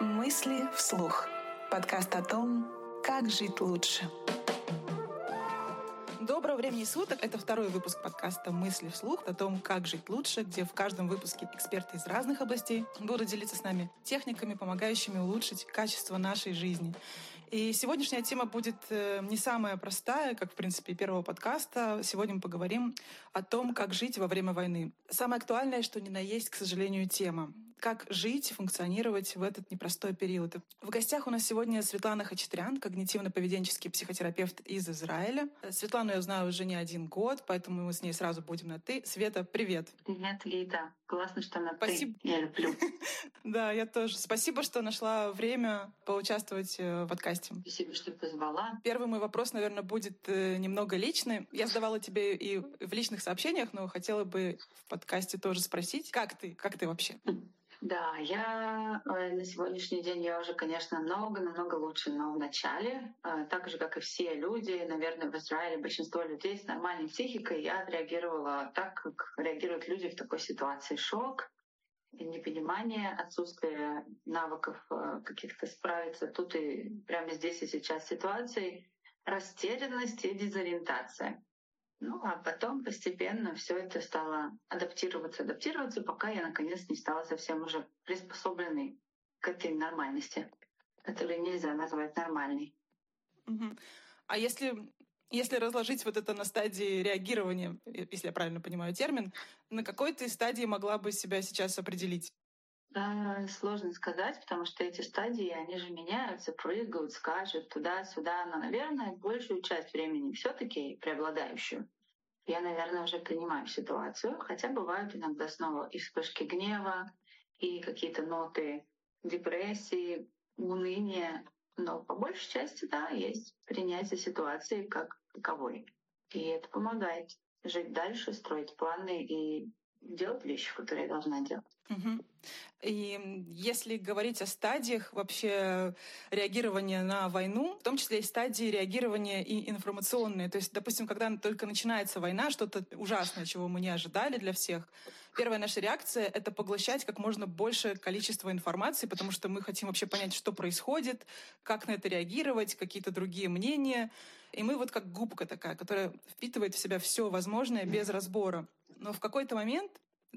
Мысли вслух. Подкаст о том, как жить лучше. Доброго времени суток. Это второй выпуск подкаста «Мысли вслух» о том, как жить лучше, где в каждом выпуске эксперты из разных областей будут делиться с нами техниками, помогающими улучшить качество нашей жизни. И сегодняшняя тема будет э, не самая простая, как, в принципе, первого подкаста. Сегодня мы поговорим о том, как жить во время войны. Самое актуальное, что ни на есть, к сожалению, тема как жить, функционировать в этот непростой период. В гостях у нас сегодня Светлана Хачатрян, когнитивно-поведенческий психотерапевт из Израиля. Светлану я знаю уже не один год, поэтому мы с ней сразу будем на «ты». Света, привет! Привет, Лида. Классно, что на Спасибо. «ты». Я люблю. Да, я тоже. Спасибо, что нашла время поучаствовать э, в подкасте. Спасибо, что позвала. Первый мой вопрос, наверное, будет э, немного личный. Я задавала тебе и в личных сообщениях, но хотела бы в подкасте тоже спросить, как ты, как ты вообще? Да, я э, на сегодняшний день я уже, конечно, намного-намного лучше, но в начале, э, так же, как и все люди, наверное, в Израиле большинство людей с нормальной психикой, я отреагировала так, как реагируют люди в такой ситуации. Шок, непонимание, отсутствие навыков э, каких-то справиться тут и прямо здесь и сейчас ситуации, растерянность и дезориентация. Ну, а потом постепенно все это стало адаптироваться, адаптироваться, пока я наконец не стала совсем уже приспособленной к этой нормальности, которую нельзя назвать нормальной. Угу. А если если разложить вот это на стадии реагирования, если я правильно понимаю термин, на какой ты стадии могла бы себя сейчас определить? Да, сложно сказать, потому что эти стадии, они же меняются, прыгают, скачут туда-сюда, но, наверное, большую часть времени все таки преобладающую я, наверное, уже принимаю ситуацию, хотя бывают иногда снова и вспышки гнева, и какие-то ноты депрессии, уныния, но по большей части, да, есть принятие ситуации как таковой. И это помогает жить дальше, строить планы и делать вещи, которые я должна делать. Угу. И если говорить о стадиях вообще реагирования на войну, в том числе и стадии реагирования и информационные. То есть, допустим, когда только начинается война, что-то ужасное, чего мы не ожидали для всех, первая наша реакция — это поглощать как можно больше количество информации, потому что мы хотим вообще понять, что происходит, как на это реагировать, какие-то другие мнения. И мы вот как губка такая, которая впитывает в себя все возможное без разбора. Но в какой-то момент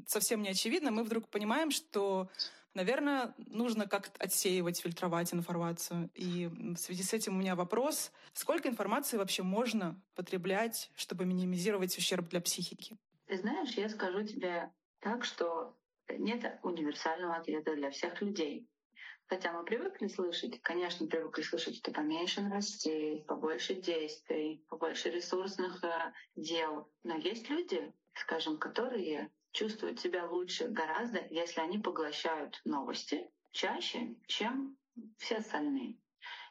совсем не очевидно, мы вдруг понимаем, что, наверное, нужно как-то отсеивать, фильтровать информацию. И в связи с этим у меня вопрос, сколько информации вообще можно потреблять, чтобы минимизировать ущерб для психики? Ты знаешь, я скажу тебе так, что нет универсального ответа для всех людей. Хотя мы привыкли слышать, конечно, привыкли слышать, что поменьше новостей, побольше действий, побольше ресурсных э, дел. Но есть люди, скажем, которые чувствуют себя лучше гораздо, если они поглощают новости чаще, чем все остальные.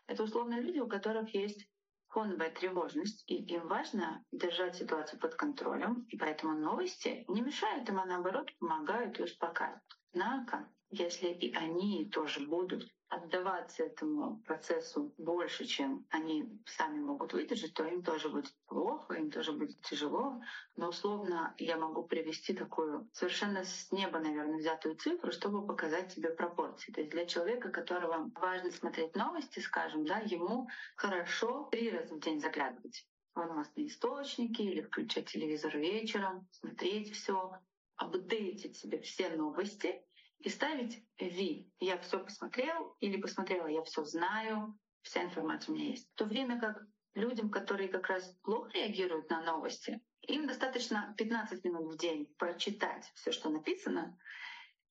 Это условно люди, у которых есть фоновая тревожность, и им важно держать ситуацию под контролем, и поэтому новости не мешают им, а наоборот помогают и успокаивают. Однако, если и они тоже будут отдаваться этому процессу больше, чем они сами могут выдержать, то им тоже будет плохо, им тоже будет тяжело. Но условно я могу привести такую совершенно с неба, наверное, взятую цифру, чтобы показать тебе пропорции. То есть для человека, которого важно смотреть новости, скажем, да, ему хорошо три раза в день заглядывать в новостные источники или включать телевизор вечером, смотреть все, апдейтить себе все новости и ставить V. Я все посмотрел или посмотрела, я все знаю, вся информация у меня есть. В то время как людям, которые как раз плохо реагируют на новости, им достаточно 15 минут в день прочитать все, что написано,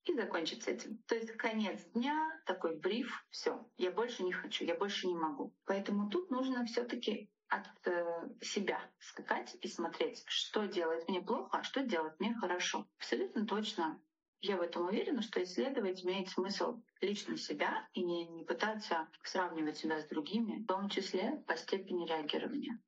и закончить с этим. То есть конец дня, такой бриф, все, я больше не хочу, я больше не могу. Поэтому тут нужно все таки от э, себя скакать и смотреть, что делает мне плохо, а что делает мне хорошо. Абсолютно точно я в этом уверена, что исследовать имеет смысл лично себя и не, не пытаться сравнивать себя с другими, в том числе по степени реагирования.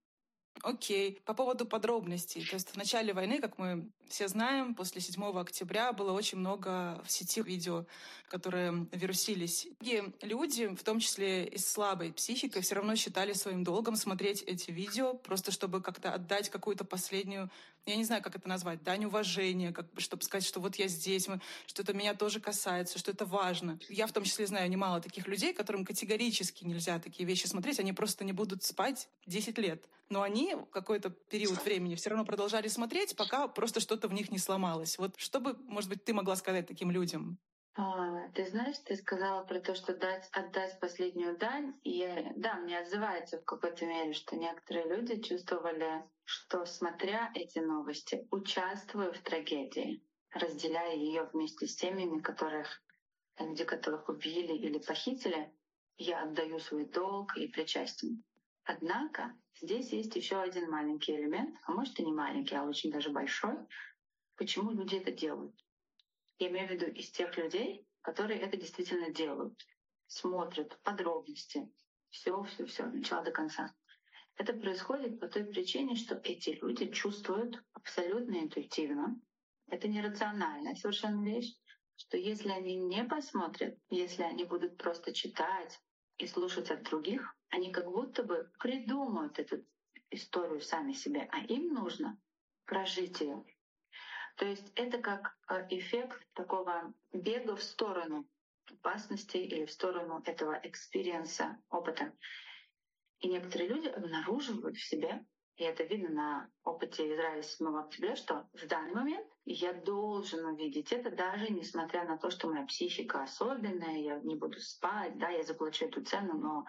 Окей. По поводу подробностей. То есть в начале войны, как мы все знаем, после 7 октября было очень много в сети видео, которые вирусились. И люди, в том числе и с слабой психикой, все равно считали своим долгом смотреть эти видео, просто чтобы как-то отдать какую-то последнюю я не знаю, как это назвать, дань уважения, как бы, чтобы сказать, что вот я здесь, что это меня тоже касается, что это важно. Я в том числе знаю немало таких людей, которым категорически нельзя такие вещи смотреть, они просто не будут спать 10 лет. Но они какой-то период времени все равно продолжали смотреть, пока просто что-то в них не сломалось. Вот что бы, может быть, ты могла сказать таким людям? А, ты знаешь, ты сказала про то, что дать, отдать последнюю дань. И да, мне отзывается в какой-то мере, что некоторые люди чувствовали, что смотря эти новости, участвуя в трагедии, разделяя ее вместе с теми, которых, люди, которых убили или похитили, я отдаю свой долг и причастен. Однако здесь есть еще один маленький элемент, а может и не маленький, а очень даже большой, почему люди это делают. Я имею в виду из тех людей, которые это действительно делают, смотрят подробности, все, все, все, начала до конца. Это происходит по той причине, что эти люди чувствуют абсолютно интуитивно. Это нерациональная совершенно вещь, что если они не посмотрят, если они будут просто читать и слушать от других, они как будто бы придумают эту историю сами себе, а им нужно прожить ее, то есть это как э, эффект такого бега в сторону опасности или в сторону этого experience а, опыта. И некоторые люди обнаруживают в себе, и это видно на опыте Израиля 7 октября, что в данный момент я должен увидеть это, даже несмотря на то, что моя психика особенная, я не буду спать, да, я заплачу эту цену, но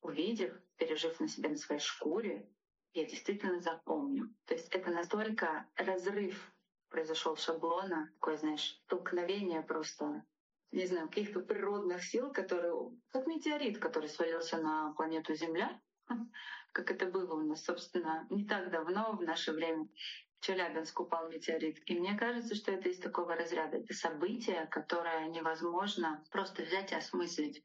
увидев, пережив на себе на своей шкуре, я действительно запомню. То есть это настолько разрыв произошел шаблона, такое, знаешь, столкновение просто, не знаю, каких-то природных сил, которые, как метеорит, который свалился на планету Земля, как это было у нас, собственно, не так давно, в наше время, в Челябинск упал метеорит. И мне кажется, что это из такого разряда. Это событие, которое невозможно просто взять и осмыслить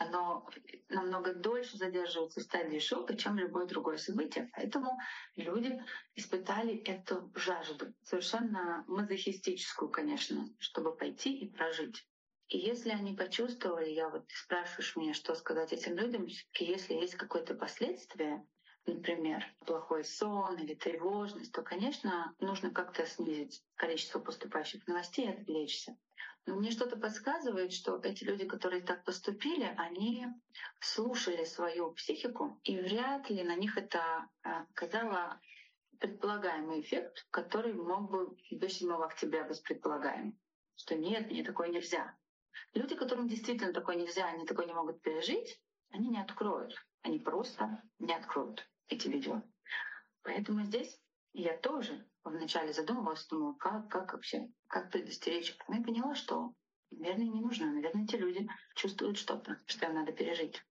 оно намного дольше задерживается в стадии шока, чем любое другое событие. Поэтому люди испытали эту жажду, совершенно мазохистическую, конечно, чтобы пойти и прожить. И если они почувствовали, я вот спрашиваешь меня, что сказать этим людям, если есть какое-то последствие, например, плохой сон или тревожность, то, конечно, нужно как-то снизить количество поступающих новостей и отвлечься. Мне что-то подсказывает, что эти люди, которые так поступили, они слушали свою психику, и вряд ли на них это оказало предполагаемый эффект, который мог бы до 7 октября быть предполагаем. Что нет, мне такое нельзя. Люди, которым действительно такое нельзя, они такое не могут пережить, они не откроют. Они просто не откроют эти видео. Поэтому здесь я тоже вначале задумывалась, думала, как, как вообще, как предостеречь. Но я поняла, что, наверное, не нужно. Наверное, эти люди чувствуют что-то, что им надо пережить.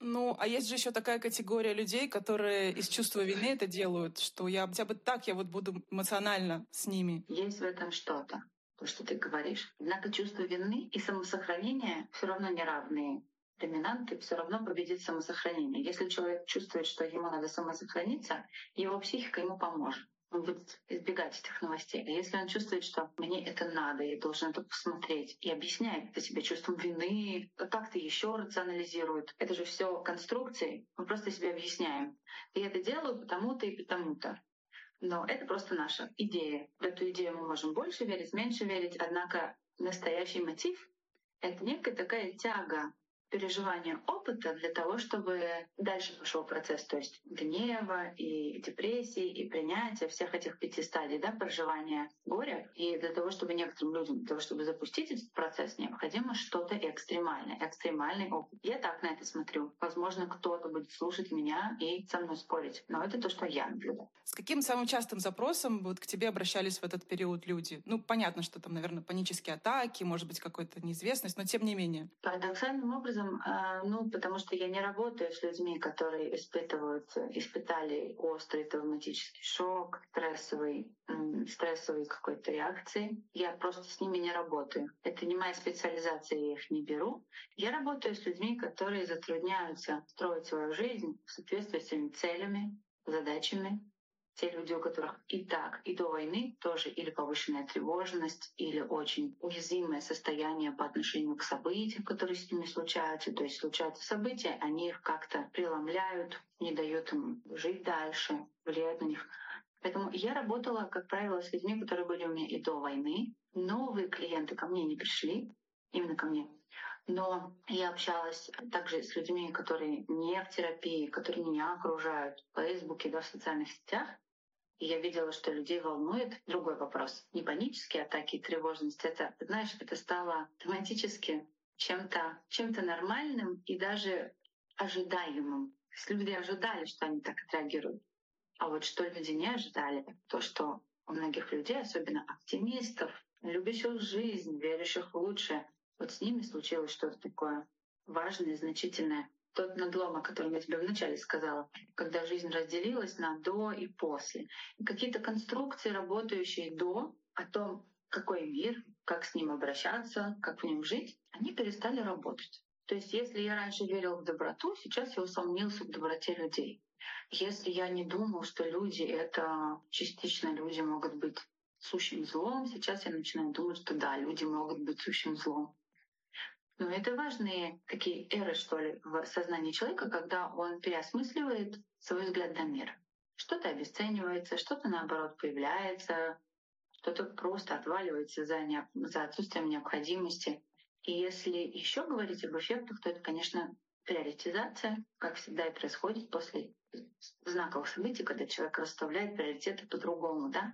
Ну, а есть же еще такая категория людей, которые из чувства вины это делают, что я хотя бы так я вот буду эмоционально с ними. Есть в этом что-то, то, что ты говоришь. Однако чувство вины и самосохранение все равно неравные доминанты, все равно победит самосохранение. Если человек чувствует, что ему надо самосохраниться, его психика ему поможет он будет избегать этих новостей. А если он чувствует, что мне это надо, я должен это посмотреть, и объясняет это себе чувством вины, как-то еще рационализирует. Это же все конструкции. Мы просто себе объясняем. Я это делаю потому-то и потому-то. Но это просто наша идея. В эту идею мы можем больше верить, меньше верить, однако настоящий мотив — это некая такая тяга переживания опыта для того, чтобы дальше пошел процесс, то есть гнева и депрессии и принятия всех этих пяти стадий да, проживания горя. И для того, чтобы некоторым людям, для того, чтобы запустить этот процесс, необходимо что-то экстремальное, экстремальный опыт. Я так на это смотрю. Возможно, кто-то будет слушать меня и со мной спорить, но это то, что я наблюдаю. С каким самым частым запросом вот к тебе обращались в этот период люди? Ну, понятно, что там, наверное, панические атаки, может быть, какая-то неизвестность, но тем не менее. Парадоксальным образом образом, а, ну, потому что я не работаю с людьми, которые испытывают, испытали острый травматический шок, стрессовый, стрессовый какой-то реакции. Я просто с ними не работаю. Это не моя специализация, я их не беру. Я работаю с людьми, которые затрудняются строить свою жизнь в соответствии с своими целями, задачами, те люди, у которых и так, и до войны тоже или повышенная тревожность, или очень уязвимое состояние по отношению к событиям, которые с ними случаются. То есть случаются события, они их как-то преломляют, не дают им жить дальше, влияют на них. Поэтому я работала, как правило, с людьми, которые были у меня и до войны. Новые клиенты ко мне не пришли, именно ко мне. Но я общалась также с людьми, которые не в терапии, которые меня окружают в Фейсбуке, да, в социальных сетях. И я видела, что людей волнует другой вопрос. Не панические атаки, тревожность. Это, знаешь, это стало автоматически чем-то чем нормальным и даже ожидаемым. Люди ожидали, что они так отреагируют. А вот что люди не ожидали, то, что у многих людей, особенно оптимистов, любящих жизнь, верящих в лучшее, вот с ними случилось что-то такое важное, значительное. Тот надлом, о котором я тебе вначале сказала, когда жизнь разделилась на до и после. Какие-то конструкции, работающие до, о том, какой мир, как с ним обращаться, как в нем жить, они перестали работать. То есть если я раньше верил в доброту, сейчас я усомнился в доброте людей. Если я не думал, что люди — это частично люди могут быть сущим злом, сейчас я начинаю думать, что да, люди могут быть сущим злом. Но это важные такие эры, что ли, в сознании человека, когда он переосмысливает свой взгляд на мир. Что-то обесценивается, что-то наоборот появляется, что-то просто отваливается за, не... за отсутствием необходимости. И если еще говорить об эффектах, то это, конечно, приоритизация, как всегда и происходит после знаковых событий, когда человек расставляет приоритеты по-другому, да.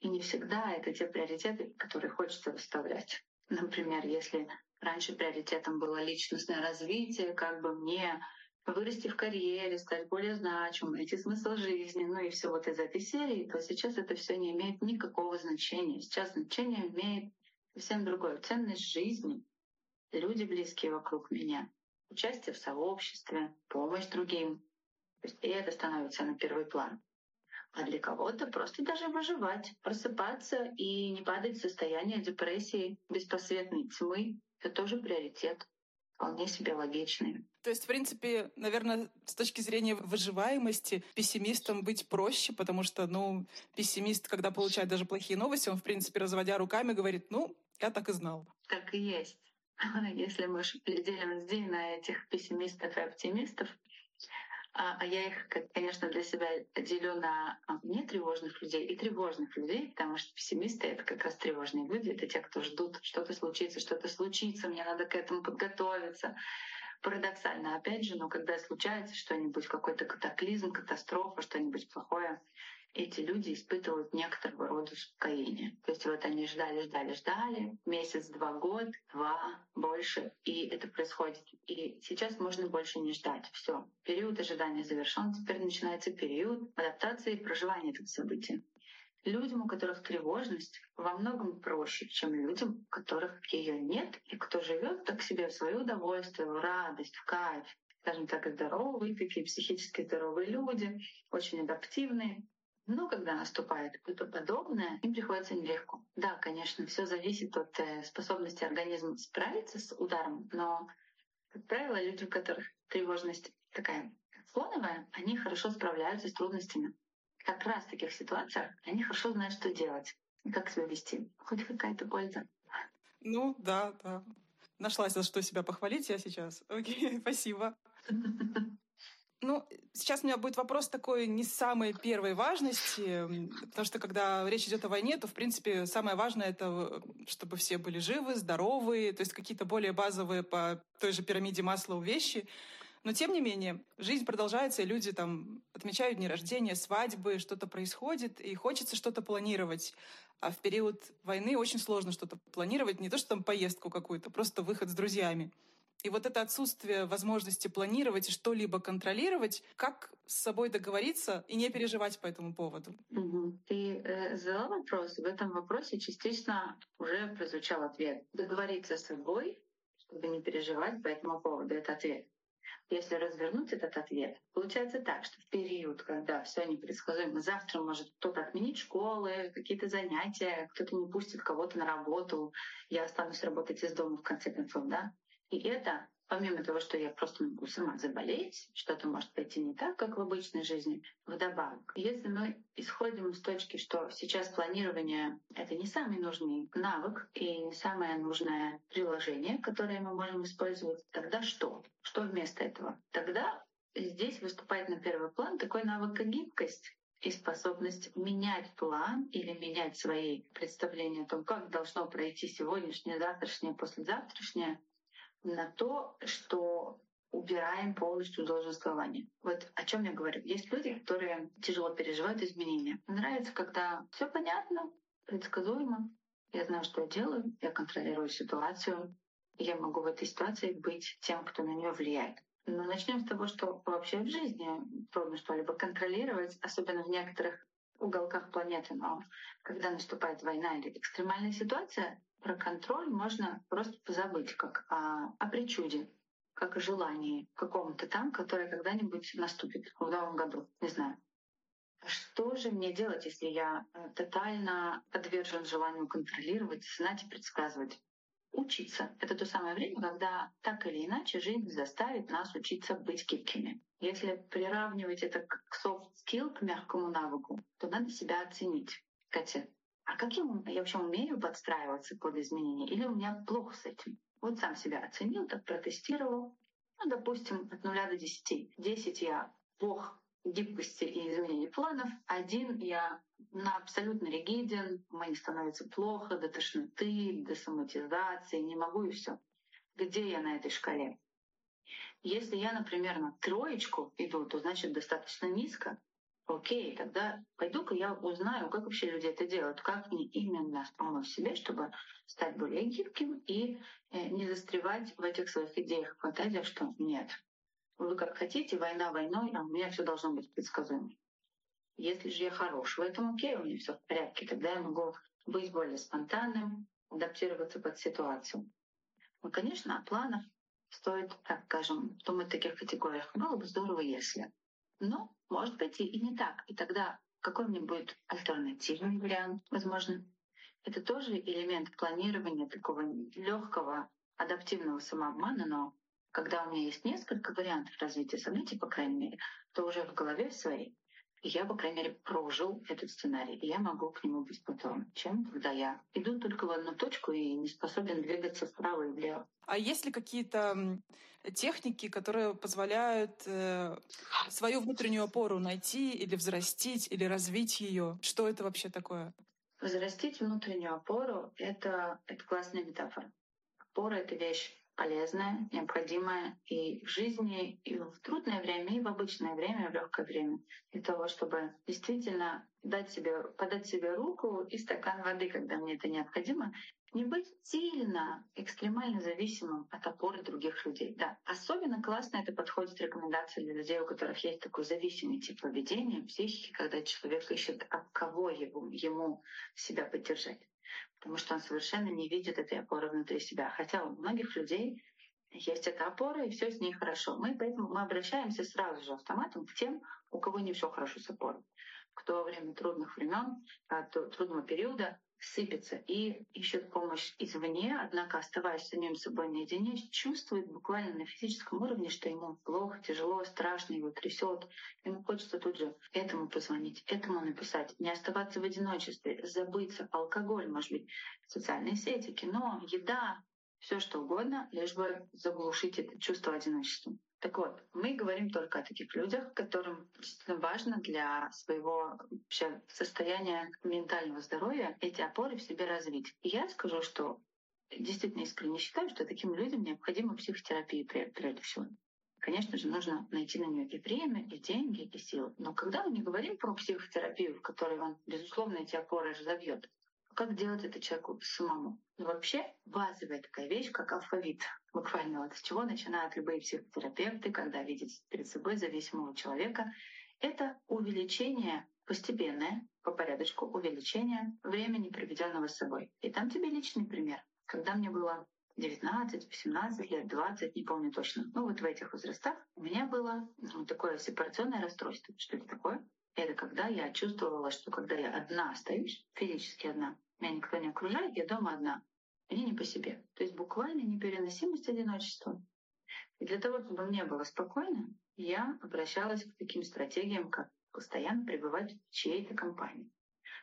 И не всегда это те приоритеты, которые хочется расставлять. Например, если раньше приоритетом было личностное развитие, как бы мне вырасти в карьере, стать более значимым, найти смысл жизни, ну и все вот из этой серии, то сейчас это все не имеет никакого значения. Сейчас значение имеет совсем другое. Ценность жизни, люди близкие вокруг меня, участие в сообществе, помощь другим. И это становится на первый план. А для кого-то просто даже выживать, просыпаться и не падать в состояние депрессии, беспросветной тьмы — это тоже приоритет вполне себе логичный. То есть, в принципе, наверное, с точки зрения выживаемости пессимистам быть проще, потому что, ну, пессимист, когда получает даже плохие новости, он, в принципе, разводя руками, говорит, ну, я так и знал. Так и есть. Если мы делим людей на этих пессимистов и оптимистов, а, а я их, конечно, для себя делю на а, нетревожных людей и тревожных людей, потому что пессимисты — это как раз тревожные люди, это те, кто ждут, что-то случится, что-то случится, мне надо к этому подготовиться. Парадоксально, опять же, но когда случается что-нибудь, какой-то катаклизм, катастрофа, что-нибудь плохое, эти люди испытывают некоторого рода успокоение. То есть вот они ждали, ждали, ждали, месяц, два, год, два, больше, и это происходит. И сейчас можно больше не ждать. Все, период ожидания завершен, теперь начинается период адаптации и проживания этого события. Людям, у которых тревожность, во многом проще, чем людям, у которых ее нет, и кто живет так себе в свое удовольствие, в радость, в кайф. Скажем так, здоровые, такие психически здоровые люди, очень адаптивные, но когда наступает что-то подобное, им приходится нелегко. Да, конечно, все зависит от э, способности организма справиться с ударом, но, как правило, люди, у которых тревожность такая фоновая, они хорошо справляются с трудностями. Как раз в таких ситуациях они хорошо знают, что делать и как себя вести. Хоть какая-то польза. Ну, да, да. Нашлась за что себя похвалить я сейчас. Окей, спасибо. Ну, сейчас у меня будет вопрос такой не самой первой важности, потому что когда речь идет о войне, то, в принципе, самое важное — это чтобы все были живы, здоровы, то есть какие-то более базовые по той же пирамиде масла вещи. Но, тем не менее, жизнь продолжается, и люди там отмечают дни рождения, свадьбы, что-то происходит, и хочется что-то планировать. А в период войны очень сложно что-то планировать, не то что там поездку какую-то, просто выход с друзьями. И вот это отсутствие возможности планировать и что-либо контролировать, как с собой договориться и не переживать по этому поводу? Угу. Ты э, задала вопрос, в этом вопросе частично уже прозвучал ответ. Договориться с собой, чтобы не переживать по этому поводу, это ответ. Если развернуть этот ответ, получается так, что в период, когда все непредсказуемо, завтра может кто-то отменить школы, какие-то занятия, кто-то не пустит кого-то на работу, я останусь работать из дома в конце концов, да, и это, помимо того, что я просто могу сама заболеть, что-то может пойти не так, как в обычной жизни, вдобавок. Если мы исходим с точки, что сейчас планирование — это не самый нужный навык и не самое нужное приложение, которое мы можем использовать, тогда что? Что вместо этого? Тогда здесь выступает на первый план такой навык, как гибкость. и способность менять план или менять свои представления о том, как должно пройти сегодняшнее, завтрашнее, послезавтрашнее, на то, что убираем полностью долженствование. Вот о чем я говорю. Есть люди, которые тяжело переживают изменения. Нравится, когда все понятно, предсказуемо. Я знаю, что я делаю, я контролирую ситуацию, я могу в этой ситуации быть тем, кто на нее влияет. Но начнем с того, что вообще в жизни трудно что-либо контролировать, особенно в некоторых уголках планеты. Но когда наступает война или экстремальная ситуация, про контроль можно просто позабыть, как о, о причуде, как о желании какому-то там, которое когда-нибудь наступит в новом году. Не знаю. Что же мне делать, если я э, тотально подвержен желанию контролировать, знать и предсказывать? Учиться. Это то самое время, когда так или иначе жизнь заставит нас учиться быть гибкими. Если приравнивать это к soft skill, к мягкому навыку, то надо себя оценить. Катя, а как я, я вообще умею подстраиваться под изменения? Или у меня плохо с этим? Вот сам себя оценил, так протестировал. Ну, допустим, от нуля до десяти. Десять я бог гибкости и изменения планов. Один я на абсолютно ригиден, мне становится плохо, до тошноты, до соматизации, не могу и все. Где я на этой шкале? Если я, например, на троечку иду, то значит достаточно низко. Окей, тогда пойду-ка я узнаю, как вообще люди это делают, как мне именно помочь себе, чтобы стать более гибким и э, не застревать в этих своих идеях, фантазиях, что нет, вы как хотите, война войной, а у меня все должно быть предсказуемо. Если же я хорош в этом, окей, у меня все в порядке, тогда я могу быть более спонтанным, адаптироваться под ситуацию. Ну, конечно, о планах стоит, так скажем, думать в таких категориях. Было бы здорово, если. Но, может быть, и не так. И тогда какой мне будет альтернативный вариант, возможно? Это тоже элемент планирования такого легкого адаптивного самообмана, но когда у меня есть несколько вариантов развития событий, по крайней мере, то уже в голове своей я, по крайней мере, прожил этот сценарий, и я могу к нему быть готовым, чем когда я иду только в одну точку и не способен двигаться вправо и влево. А есть ли какие-то техники, которые позволяют э, свою внутреннюю опору найти или взрастить, или развить ее? Что это вообще такое? Взрастить внутреннюю опору — это, это классная метафора. Опора — это вещь полезное, необходимое и в жизни, и в трудное время, и в обычное время, и в легкое время, для того, чтобы действительно дать себе, подать себе руку и стакан воды, когда мне это необходимо, не быть сильно, экстремально зависимым от опоры других людей. Да, особенно классно это подходит рекомендации для людей, у которых есть такой зависимый тип поведения, психики, когда человек ищет, от кого его, ему себя поддержать потому что он совершенно не видит этой опоры внутри себя. Хотя у многих людей есть эта опора, и все с ней хорошо. Мы поэтому мы обращаемся сразу же автоматом к тем, у кого не все хорошо с опорой, кто во время трудных времен, а, трудного периода сыпется и ищет помощь извне, однако оставаясь самим собой наедине, чувствует буквально на физическом уровне, что ему плохо, тяжело, страшно, его трясет. Ему хочется тут же этому позвонить, этому написать, не оставаться в одиночестве, забыться, алкоголь, может быть, социальные сети, кино, еда, все что угодно, лишь бы заглушить это чувство одиночества. Так вот, мы говорим только о таких людях, которым действительно важно для своего вообще состояния ментального здоровья эти опоры в себе развить. И я скажу, что действительно искренне считаю, что таким людям необходима психотерапия прежде всего. Конечно же, нужно найти на нее и время, и деньги, и силы. Но когда мы не говорим про психотерапию, в которой он, безусловно, эти опоры разовьет, как делать это человеку самому. Но вообще базовая такая вещь, как алфавит. Буквально вот с чего начинают любые психотерапевты, когда видят перед собой зависимого человека, это увеличение постепенное, по порядочку увеличение времени, проведенного с собой. И там тебе личный пример. Когда мне было 19, 18 лет, 20, не помню точно. Ну вот в этих возрастах у меня было ну, такое сепарационное расстройство. Что это такое? Это когда я чувствовала, что когда я одна остаюсь, физически одна, меня никто не окружает, я дома одна. Мне не по себе. То есть буквально непереносимость одиночества. И для того, чтобы мне было спокойно, я обращалась к таким стратегиям, как постоянно пребывать в чьей-то компании.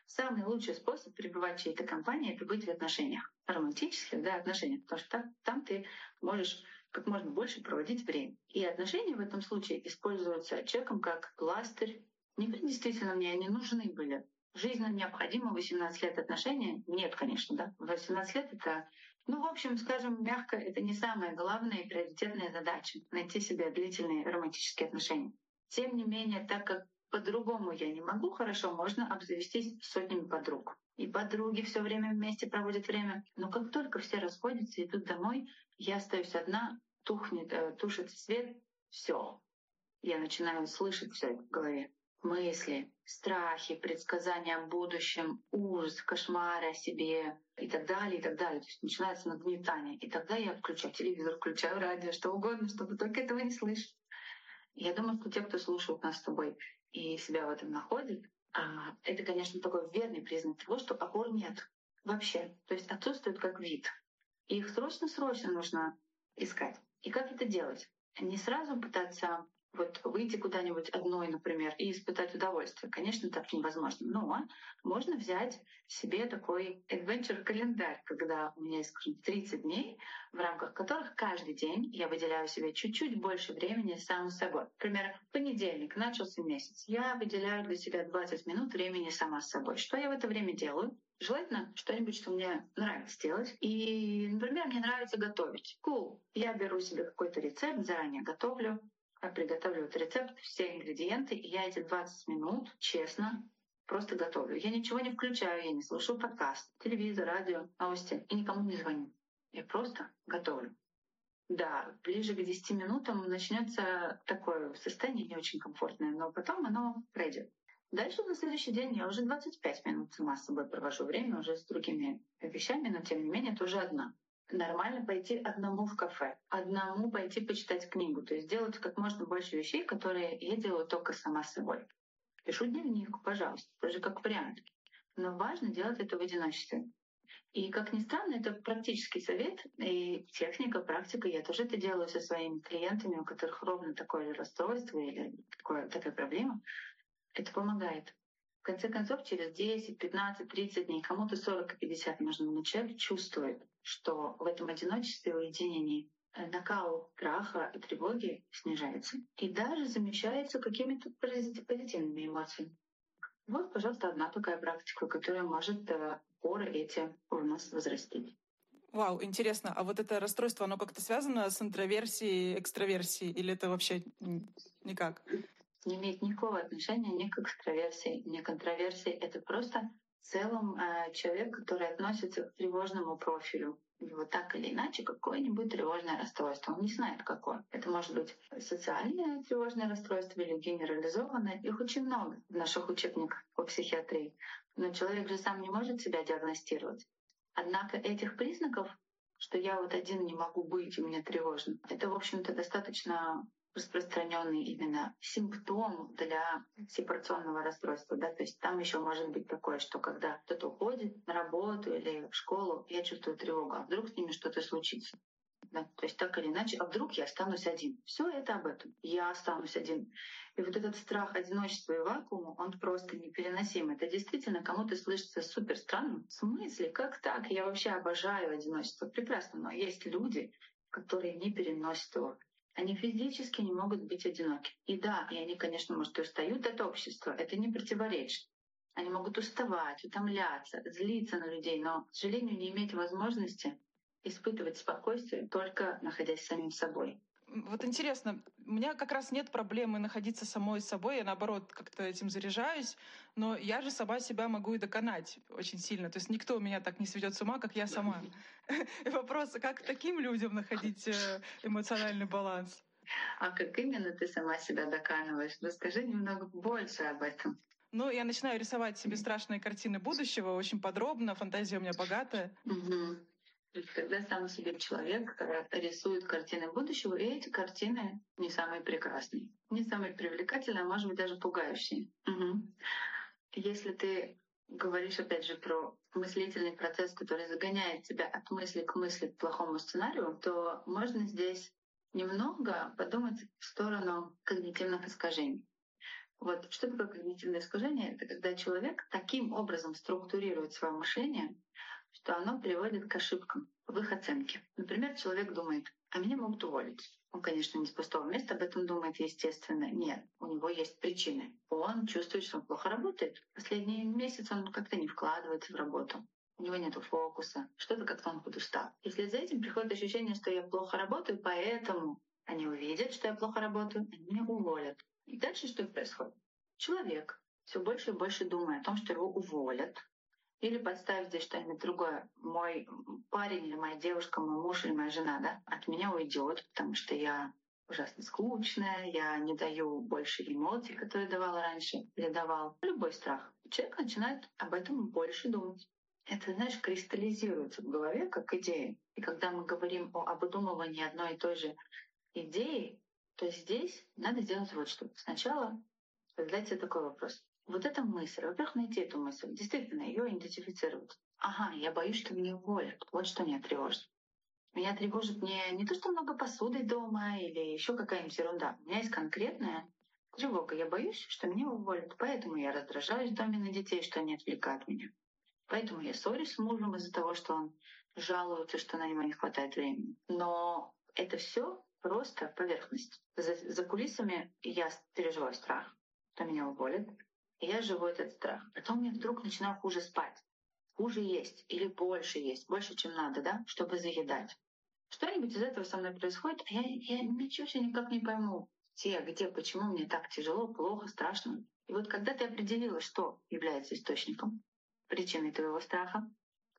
Самый лучший способ пребывать в чьей-то компании — это быть в отношениях. Романтических, да, отношениях. Потому что там, там ты можешь как можно больше проводить время. И отношения в этом случае используются человеком как пластырь Нет, действительно мне они нужны были. Жизненно необходимо 18 лет отношения? Нет, конечно, да. 18 лет — это, ну, в общем, скажем мягко, это не самая главная и приоритетная задача — найти себе длительные романтические отношения. Тем не менее, так как по-другому я не могу, хорошо, можно обзавестись сотнями подруг. И подруги все время вместе проводят время. Но как только все расходятся и идут домой, я остаюсь одна, тухнет, э, тушит свет, все. Я начинаю слышать все в голове мысли, страхи, предсказания о будущем, ужас, кошмары о себе и так далее, и так далее. То есть начинается нагнетание. И тогда я включаю телевизор, включаю радио, что угодно, чтобы только этого не слышать. Я думаю, что те, кто слушают нас с тобой и себя в этом находит, а, это, конечно, такой верный признак того, что опор нет вообще. То есть отсутствует как вид. Их срочно-срочно нужно искать. И как это делать? Не сразу пытаться вот выйти куда-нибудь одной, например, и испытать удовольствие. Конечно, так невозможно. Но можно взять себе такой adventure-календарь, когда у меня есть, скажем, 30 дней, в рамках которых каждый день я выделяю себе чуть-чуть больше времени сам с собой. Например, понедельник, начался месяц. Я выделяю для себя 20 минут времени сама с собой. Что я в это время делаю? Желательно что-нибудь, что мне нравится делать. И, например, мне нравится готовить. Cool. Я беру себе какой-то рецепт, заранее готовлю, приготавливают рецепт, все ингредиенты, и я эти 20 минут честно просто готовлю. Я ничего не включаю, я не слушаю подкаст, телевизор, радио, новости и никому не звоню. Я просто готовлю. Да, ближе к 10 минутам начнется такое состояние не очень комфортное, но потом оно пройдет. Дальше на следующий день я уже 25 минут сама с собой провожу время уже с другими вещами, но тем не менее тоже одна нормально пойти одному в кафе, одному пойти почитать книгу, то есть делать как можно больше вещей, которые я делаю только сама собой. Пишу дневник, пожалуйста, тоже как вариант. Но важно делать это в одиночестве. И, как ни странно, это практический совет и техника, практика. Я тоже это делаю со своими клиентами, у которых ровно такое расстройство или такое, такая проблема. Это помогает. В конце концов, через 10, 15, 30 дней, кому-то 40 и 50 нужно, но человек чувствует, что в этом одиночестве, уединении э, накал страха и тревоги снижается и даже замещается какими-то позитивными эмоциями. Вот, пожалуйста, одна такая практика, которая может э, поры эти у нас возрастить. Вау, интересно. А вот это расстройство, оно как-то связано с интроверсией, экстраверсией, или это вообще никак? Не имеет никакого отношения ни к экстраверсии, ни к интроверсии. Это просто в целом э, человек, который относится к тревожному профилю. У так или иначе какое-нибудь тревожное расстройство. Он не знает, какое. Это может быть социальное тревожное расстройство или генерализованное. Их очень много в наших учебниках по психиатрии. Но человек же сам не может себя диагностировать. Однако этих признаков, что я вот один не могу быть, и мне тревожно, это, в общем-то, достаточно распространенный именно симптом для сепарационного расстройства. Да? То есть там еще может быть такое, что когда кто-то уходит на работу или в школу, я чувствую тревогу, а вдруг с ними что-то случится. Да? То есть так или иначе, а вдруг я останусь один. Все это об этом. Я останусь один. И вот этот страх одиночества и вакуума, он просто непереносим. Это действительно кому-то слышится супер странным. В смысле? Как так? Я вообще обожаю одиночество. Прекрасно. Но есть люди, которые не переносят его. Они физически не могут быть одиноки. И да, и они, конечно, может, и устают от общества. Это не противоречит. Они могут уставать, утомляться, злиться на людей, но, к сожалению, не иметь возможности испытывать спокойствие, только находясь самим собой. Вот интересно, у меня как раз нет проблемы находиться самой собой, я наоборот как-то этим заряжаюсь, но я же сама себя могу и доконать очень сильно. То есть никто меня так не сведет с ума, как я сама. Вопрос, как таким людям находить э, эмоциональный баланс? А как именно ты сама себя доканываешь? Расскажи немного больше об этом. Ну, я начинаю рисовать себе страшные картины будущего очень подробно, фантазия у меня богатая. Угу. То есть когда сам себе человек рисует картины будущего, и эти картины не самые прекрасные, не самые привлекательные, а может быть даже пугающие. Угу. Если ты говоришь опять же про мыслительный процесс, который загоняет тебя от мысли к мысли к плохому сценарию, то можно здесь немного подумать в сторону когнитивных искажений. Вот что такое когнитивное искажение? Это когда человек таким образом структурирует свое мышление, что оно приводит к ошибкам в их оценке. Например, человек думает, а меня могут уволить. Он, конечно, не с пустого места об этом думает, естественно. Нет, у него есть причины. Он чувствует, что он плохо работает. Последний месяц он как-то не вкладывается в работу. У него нет фокуса, что-то как-то он подустал. И вслед за этим приходит ощущение, что я плохо работаю, поэтому они увидят, что я плохо работаю, они меня уволят. И дальше что происходит? Человек все больше и больше думая о том, что его уволят, или подставить здесь что-нибудь другое. Мой парень или моя девушка, мой муж или моя жена, да, от меня уйдет, потому что я ужасно скучная, я не даю больше эмоций, которые давала раньше, или давал. Любой страх. Человек начинает об этом больше думать. Это, знаешь, кристаллизируется в голове как идея. И когда мы говорим о обдумывании одной и той же идеи, то здесь надо сделать вот что. Сначала задать себе такой вопрос. Вот эта мысль, во-первых, найти эту мысль, действительно ее идентифицировать. Ага, я боюсь, что меня уволят. Вот что меня тревожит. Меня тревожит не, не то, что много посуды дома или еще какая-нибудь ерунда. У меня есть конкретная тревога. Я боюсь, что меня уволят. Поэтому я раздражаюсь в доме на детей, что они отвлекают меня. Поэтому я ссорюсь с мужем из-за того, что он жалуется, что на него не хватает времени. Но это все просто поверхность. За, за кулисами я переживаю страх, что меня уволят. Я живу этот страх. Потом я вдруг начинаю хуже спать. Хуже есть или больше есть, больше, чем надо, да, чтобы заедать. Что-нибудь из этого со мной происходит, а я, я ничего себе никак не пойму. Где, где, почему мне так тяжело, плохо, страшно. И вот когда ты определила, что является источником, причиной твоего страха,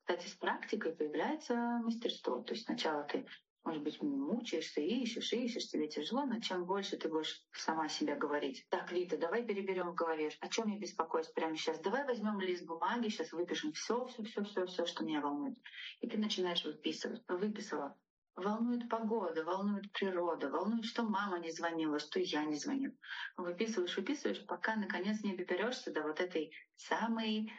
кстати, с практикой появляется мастерство. То есть сначала ты может быть, мучаешься, ищешь, ищешь, тебе тяжело, но чем больше ты будешь сама себе говорить. Так, Лита, давай переберем в голове, о чем я беспокоюсь прямо сейчас. Давай возьмем лист бумаги, сейчас выпишем все, все, все, все, все, что меня волнует. И ты начинаешь выписывать. Выписала. Волнует погода, волнует природа, волнует, что мама не звонила, что я не звонил. Выписываешь, выписываешь, пока наконец не доберешься до вот этой самой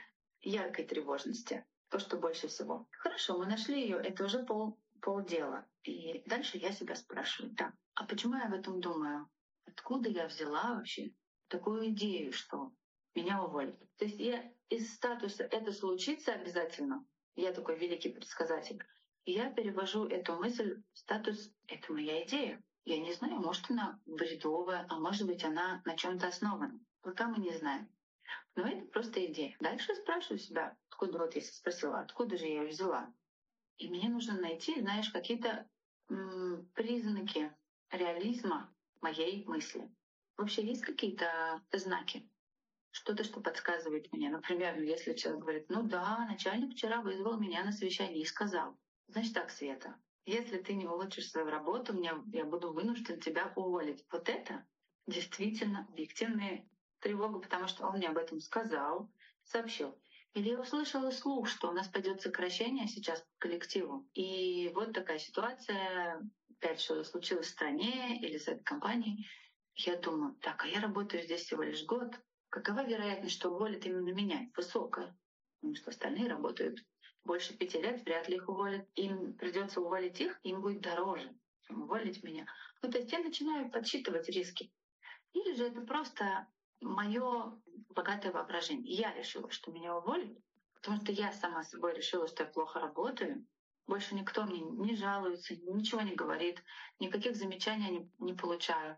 яркой тревожности. То, что больше всего. Хорошо, мы нашли ее, это уже пол полдела. И дальше я себя спрашиваю, так, а почему я об этом думаю? Откуда я взяла вообще такую идею, что меня уволят? То есть я из статуса «это случится обязательно», я такой великий предсказатель, я перевожу эту мысль в статус «это моя идея». Я не знаю, может она бредовая, а может быть она на чем то основана. Пока мы не знаем. Но это просто идея. Дальше спрашиваю себя, откуда вот я спросила, откуда же я ее взяла? И мне нужно найти, знаешь, какие-то признаки реализма моей мысли. Вообще есть какие-то знаки? Что-то, что подсказывает мне. Например, если человек говорит, ну да, начальник вчера вызвал меня на совещание и сказал. Значит так, Света, если ты не улучшишь свою работу, мне, я буду вынужден тебя уволить. Вот это действительно объективная тревога, потому что он мне об этом сказал, сообщил. Или я услышала слух, что у нас пойдет сокращение сейчас по коллективу. И вот такая ситуация, опять что случилось в стране или с этой компанией. Я думаю, так, а я работаю здесь всего лишь год. Какова вероятность, что уволят именно меня? Высокая. Потому что остальные работают больше пяти лет, вряд ли их уволят. Им придется уволить их, им будет дороже, чем уволить меня. Ну, то есть я начинаю подсчитывать риски. Или же это просто мое богатое воображение. Я решила, что меня уволят, потому что я сама собой решила, что я плохо работаю. Больше никто мне не жалуется, ничего не говорит, никаких замечаний не, не получаю.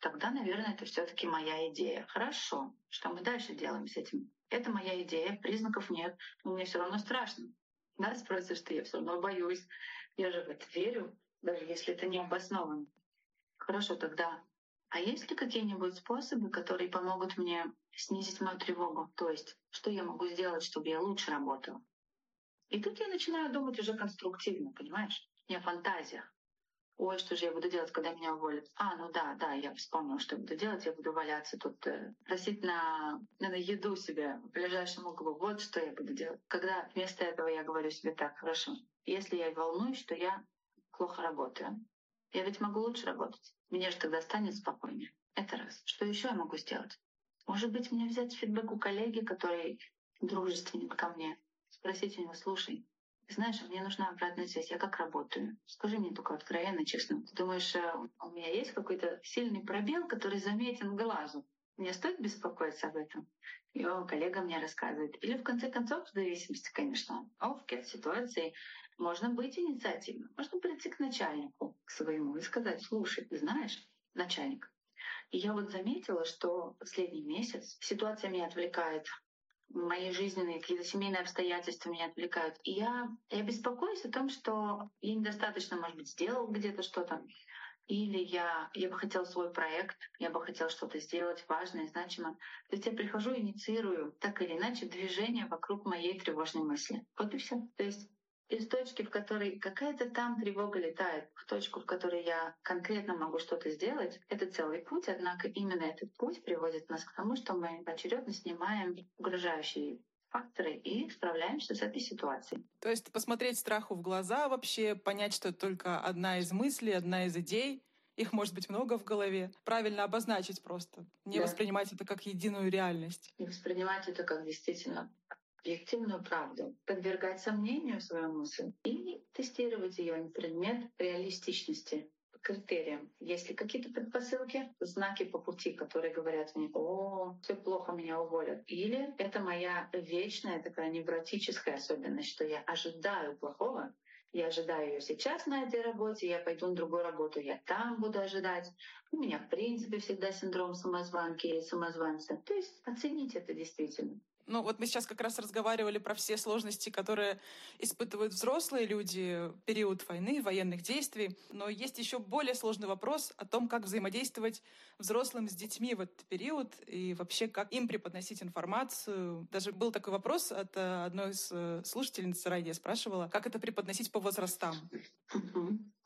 Тогда, наверное, это все таки моя идея. Хорошо, что мы дальше делаем с этим? Это моя идея, признаков нет, но мне все равно страшно. Да, спросят, что я все равно боюсь. Я же в это верю, даже если это не обосновано. Хорошо, тогда а есть ли какие-нибудь способы, которые помогут мне снизить мою тревогу? То есть, что я могу сделать, чтобы я лучше работала? И тут я начинаю думать уже конструктивно, понимаешь? Не о фантазиях. Ой, что же я буду делать, когда меня уволят? А, ну да, да, я вспомнила, что я буду делать. Я буду валяться тут, э, просить на, на еду себе в ближайшем углу. Вот что я буду делать. Когда вместо этого я говорю себе так, хорошо, если я волнуюсь, что я плохо работаю, я ведь могу лучше работать. Мне же тогда станет спокойнее. Это раз. Что еще я могу сделать? Может быть, мне взять фидбэк у коллеги, который дружественен ко мне, спросить у него, слушай, знаешь, мне нужна обратная связь, я как работаю? Скажи мне только откровенно, честно. Ты думаешь, э, у меня есть какой-то сильный пробел, который заметен глазу? Мне стоит беспокоиться об этом? И коллега мне рассказывает. Или в конце концов, в зависимости, конечно, от ситуации, можно быть инициативным, можно прийти к начальнику, к своему, и сказать, слушай, ты знаешь, начальник, И я вот заметила, что последний месяц ситуация меня отвлекает мои жизненные какие-то семейные обстоятельства меня отвлекают. И я, я беспокоюсь о том, что я недостаточно, может быть, сделал где-то что-то, или я, я бы хотела свой проект, я бы хотела что-то сделать важное, значимое. То есть я прихожу, инициирую так или иначе движение вокруг моей тревожной мысли. Вот и все. То есть из точки, в которой какая-то там тревога летает, в точку, в которой я конкретно могу что-то сделать, это целый путь. Однако именно этот путь приводит нас к тому, что мы очередно снимаем угрожающие факторы и справляемся с этой ситуацией. То есть посмотреть страху в глаза вообще, понять, что это только одна из мыслей, одна из идей, их может быть много в голове. Правильно обозначить просто. Не да. воспринимать это как единую реальность. Не воспринимать это как действительно объективную правду, подвергать сомнению свою мысль и тестировать ее на предмет реалистичности критериям. Есть ли какие-то предпосылки, знаки по пути, которые говорят мне, о, все плохо, меня уволят. Или это моя вечная такая невротическая особенность, что я ожидаю плохого, я ожидаю ее сейчас на этой работе, я пойду на другую работу, я там буду ожидать. У меня, в принципе, всегда синдром самозванки или самозванца. То есть оцените это действительно. Ну, вот мы сейчас как раз разговаривали про все сложности, которые испытывают взрослые люди в период войны, военных действий. Но есть еще более сложный вопрос о том, как взаимодействовать взрослым с детьми в этот период и вообще как им преподносить информацию. Даже был такой вопрос от э, одной из э, слушательниц Райди, спрашивала, как это преподносить по возрастам.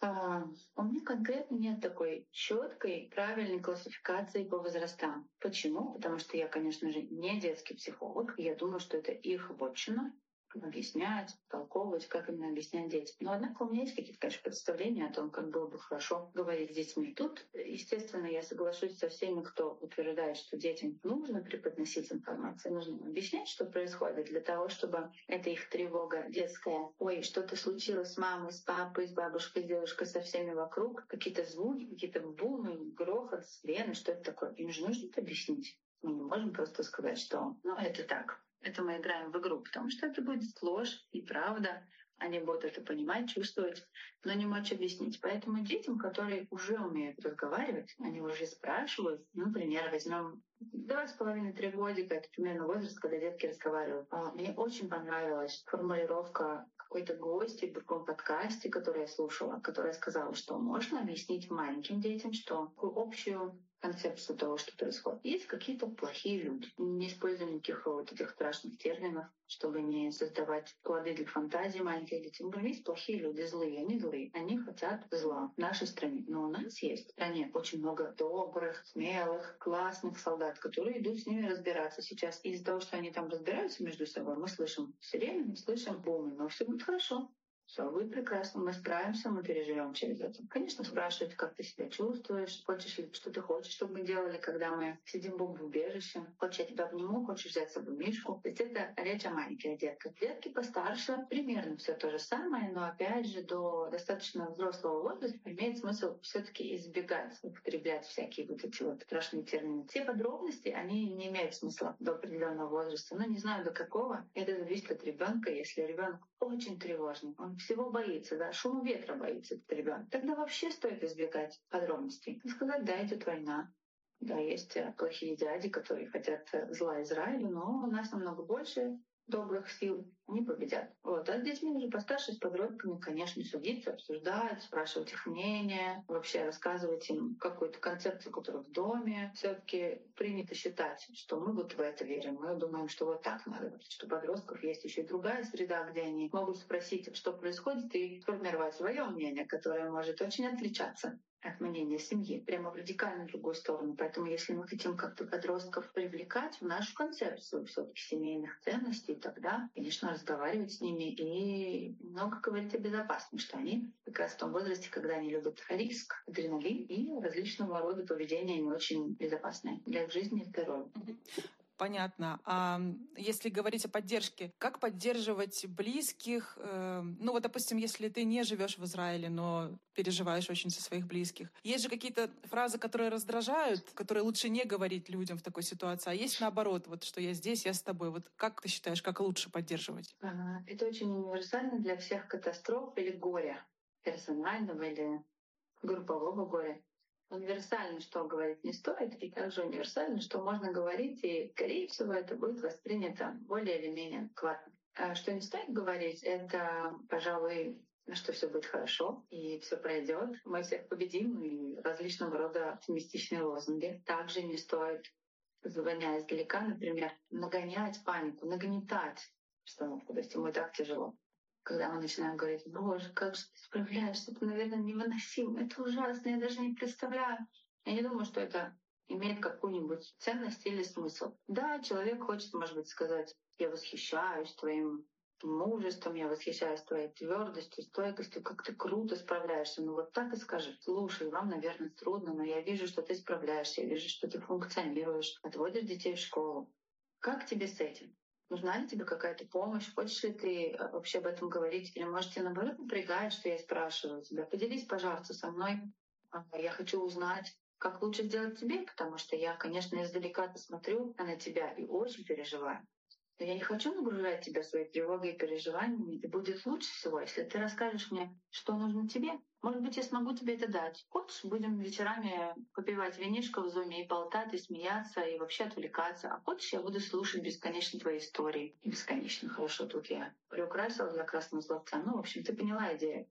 А, у меня конкретно нет такой четкой, правильной классификации по возрастам. Почему? Потому что я, конечно же, не детский психолог. Я думаю, что это их вотчина объяснять, толковывать, как именно объяснять детям. Но однако у меня есть какие-то, конечно, представления о том, как было бы хорошо говорить с детьми. Тут, естественно, я соглашусь со всеми, кто утверждает, что детям нужно преподносить информацию, нужно объяснять, что происходит, для того, чтобы эта их тревога детская, ой, что-то случилось с мамой, с папой, с бабушкой, с девушкой, со всеми вокруг, какие-то звуки, какие-то бумы, грохот, сирены, что это такое. Им же нужно это объяснить. Мы не можем просто сказать, что ну, это так, это мы играем в игру, потому что это будет ложь и правда. Они будут это понимать, чувствовать, но не мочь объяснить. Поэтому детям, которые уже умеют разговаривать, они уже спрашивают, ну, например, возьмем два с половиной, три годика, это примерно возраст, когда детки разговаривают. А, мне очень понравилась формулировка какой-то гости в другом подкасте, который я слушала, которая сказала, что можно объяснить маленьким детям, что общую концепцию того, что происходит. Есть какие-то плохие люди. Не используем никаких вот этих страшных терминов, чтобы не создавать плоды для фантазии маленьких детей. Мы есть плохие люди, злые, они злые. Они хотят зла в нашей стране. Но у нас есть в стране очень много добрых, смелых, классных солдат, которые идут с ними разбираться сейчас. И из-за того, что они там разбираются между собой, мы слышим сирены, мы слышим бумы, но все будет хорошо. Все будет прекрасно, мы справимся, мы переживем через это. Конечно, спрашивают, как ты себя чувствуешь, хочешь ли, что ты хочешь, чтобы мы делали, когда мы сидим в убежище. Хочешь, я тебя обниму, хочешь взять с собой мишку. То есть это речь о маленьких детках. Детки постарше примерно все то же самое, но опять же до достаточно взрослого возраста имеет смысл все таки избегать употреблять всякие вот эти вот страшные термины. Все подробности, они не имеют смысла до определенного возраста. Но не знаю до какого. Это зависит от ребенка. Если ребенок очень тревожный, он всего боится, да, шума ветра боится этот ребенок, тогда вообще стоит избегать подробностей. И сказать, да, идет война, да, есть э, плохие дяди, которые хотят э, зла Израилю, но у нас намного больше добрых сил, они победят. Вот. А с детьми уже постарше, с подростками, конечно, судиться, обсуждать, спрашивать их мнение, вообще рассказывать им какую-то концепцию, которая в доме. все таки принято считать, что мы вот в это верим. Мы думаем, что вот так надо, что у подростков есть еще и другая среда, где они могут спросить, что происходит, и сформировать свое мнение, которое может очень отличаться от мнения семьи, прямо в радикально другую сторону. Поэтому если мы хотим как-то подростков привлекать в нашу концепцию все таки семейных ценностей, тогда, конечно, разговаривать с ними и много говорить о безопасности, что они как раз в том возрасте, когда они любят риск, адреналин и различного рода поведения не очень безопасное для их жизни и здоровья. Понятно. А если говорить о поддержке, как поддерживать близких? Э, ну вот, допустим, если ты не живешь в Израиле, но переживаешь очень за своих близких. Есть же какие-то фразы, которые раздражают, которые лучше не говорить людям в такой ситуации, а есть наоборот, вот что я здесь, я с тобой. Вот как ты считаешь, как лучше поддерживать? Это очень универсально для всех катастроф или горя, персонального или группового горя. Универсально, что говорить не стоит, и также универсально, что можно говорить, и, скорее всего, это будет воспринято более или менее адекватно. А что не стоит говорить, это, пожалуй, что все будет хорошо и все пройдет, мы всех победим и различного рода оптимистичные лозунги. Также не стоит, звоня издалека, например, нагонять панику, нагнетать обстановку. То есть ему и так тяжело. Когда мы начинаем говорить, боже, как же ты справляешься, это, наверное, невыносимо, это ужасно, я даже не представляю. Я не думаю, что это имеет какую-нибудь ценность или смысл. Да, человек хочет, может быть, сказать, я восхищаюсь твоим мужеством, я восхищаюсь твоей твердостью, стойкостью, как ты круто справляешься. Ну вот так и скажи. Слушай, вам, наверное, трудно, но я вижу, что ты справляешься, я вижу, что ты функционируешь, отводишь детей в школу. Как тебе с этим? Нужна ли тебе какая-то помощь? Хочешь ли ты э, вообще об этом говорить? Или, может, тебе наоборот напрягает, что я спрашиваю тебя? Поделись, пожалуйста, со мной. Я хочу узнать, как лучше сделать тебе, потому что я, конечно, издалека смотрю на тебя и очень переживаю. Но я не хочу нагружать тебя своей тревогой и переживаниями. И будет лучше всего, если ты расскажешь мне, что нужно тебе. Может быть, я смогу тебе это дать. Хочешь, будем вечерами попивать винишко в зуме и болтать, и смеяться, и вообще отвлекаться. А хочешь, я буду слушать бесконечно твои истории. И бесконечно хорошо тут я приукрасила для красного словца. Ну, в общем, ты поняла идею.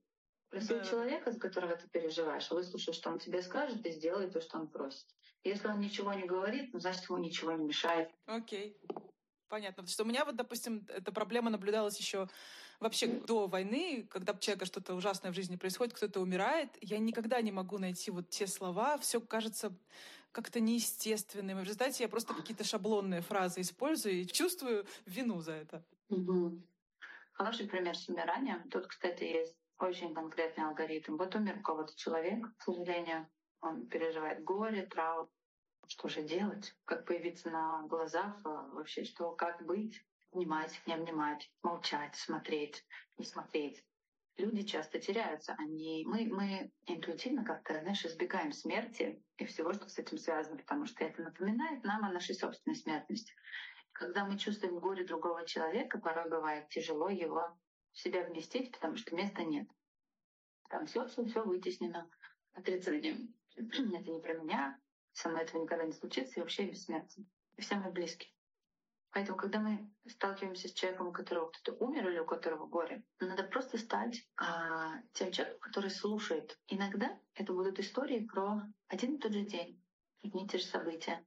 Просил да. человека, за которого ты переживаешь, выслушай, что он тебе скажет, и сделай то, что он просит. Если он ничего не говорит, ну, значит, ему ничего не мешает. Окей. Okay. Понятно. Потому что у меня вот, допустим, эта проблема наблюдалась еще вообще до войны, когда у человека что-то ужасное в жизни происходит, кто-то умирает, я никогда не могу найти вот те слова, все кажется как-то неестественным. И в результате я просто какие-то шаблонные фразы использую и чувствую вину за это. Хороший пример с умиранием. Тут, кстати, есть очень конкретный алгоритм. Вот умер кого-то человек, к сожалению, он переживает горе, траур, что же делать, как появиться на глазах, а вообще что, как быть, внимать, не внимать, молчать, смотреть, не смотреть. Люди часто теряются. Они, мы, мы интуитивно как-то, знаешь, избегаем смерти и всего, что с этим связано, потому что это напоминает нам о нашей собственной смертности. Когда мы чувствуем горе другого человека, порой бывает тяжело его в себя вместить, потому что места нет. Там все, все, все вытеснено отрицанием. это не про меня, со мной этого никогда не случится, и вообще бессмертен. И все мы близкие. Поэтому, когда мы сталкиваемся с человеком, у которого кто-то умер или у которого горе, надо просто стать а, тем человеком, который слушает. Иногда это будут истории про один и тот же день, одни и те же события.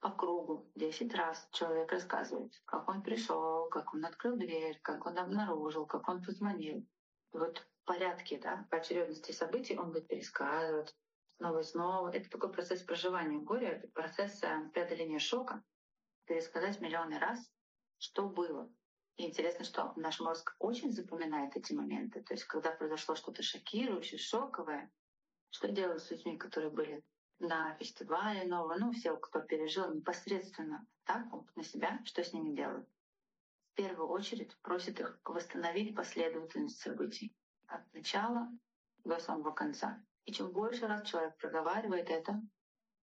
По кругу десять раз человек рассказывает, как он пришел, как он открыл дверь, как он обнаружил, как он позвонил. Вот порядке, да, по очередности событий он будет пересказывать, снова и снова. Это такой процесс проживания горя, процесс э, преодоления шока, пересказать миллионы раз, что было. И интересно, что наш мозг очень запоминает эти моменты. То есть, когда произошло что-то шокирующее, шоковое, что делать с людьми, которые были на фестивале нового, ну, все, кто пережил непосредственно так на себя, что с ними делают. В первую очередь просит их восстановить последовательность событий от начала до самого конца. И чем больше раз человек проговаривает это,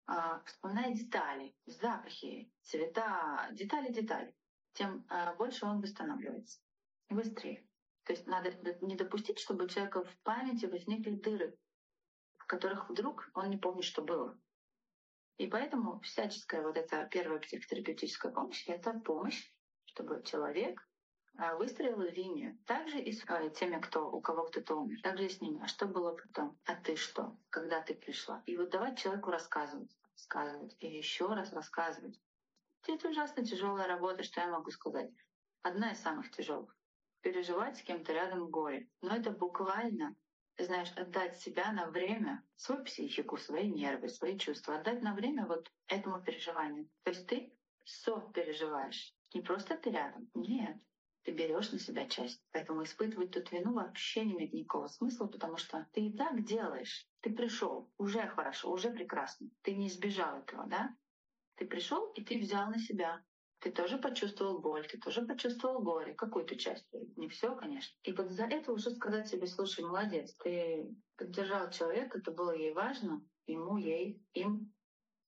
а, вспоминая детали, запахи, цвета, детали-детали, тем а, больше он восстанавливается и быстрее. То есть надо не допустить, чтобы у человека в памяти возникли дыры, в которых вдруг он не помнит, что было. И поэтому всяческая вот эта первая психотерапевтическая помощь — это помощь, чтобы человек а, выстроила линию. Также и с а, теми, кто, у кого кто-то умер. Также и с ними. А что было потом? А ты что? Когда ты пришла? И вот давать человеку рассказывать. Рассказывать. И еще раз рассказывать. Это ужасно тяжелая работа, что я могу сказать. Одна из самых тяжелых. Переживать с кем-то рядом горе. Но это буквально знаешь, отдать себя на время, свою психику, свои нервы, свои чувства, отдать на время вот этому переживанию. То есть ты со переживаешь. Не просто ты рядом. Нет ты берешь на себя часть. Поэтому испытывать тут вину вообще не имеет никакого смысла, потому что ты и так делаешь. Ты пришел, уже хорошо, уже прекрасно. Ты не избежал этого, да? Ты пришел и ты взял на себя. Ты тоже почувствовал боль, ты тоже почувствовал горе, какую-то часть. Не все, конечно. И вот за это уже сказать себе, слушай, молодец, ты поддержал человека, это было ей важно, ему, ей, им.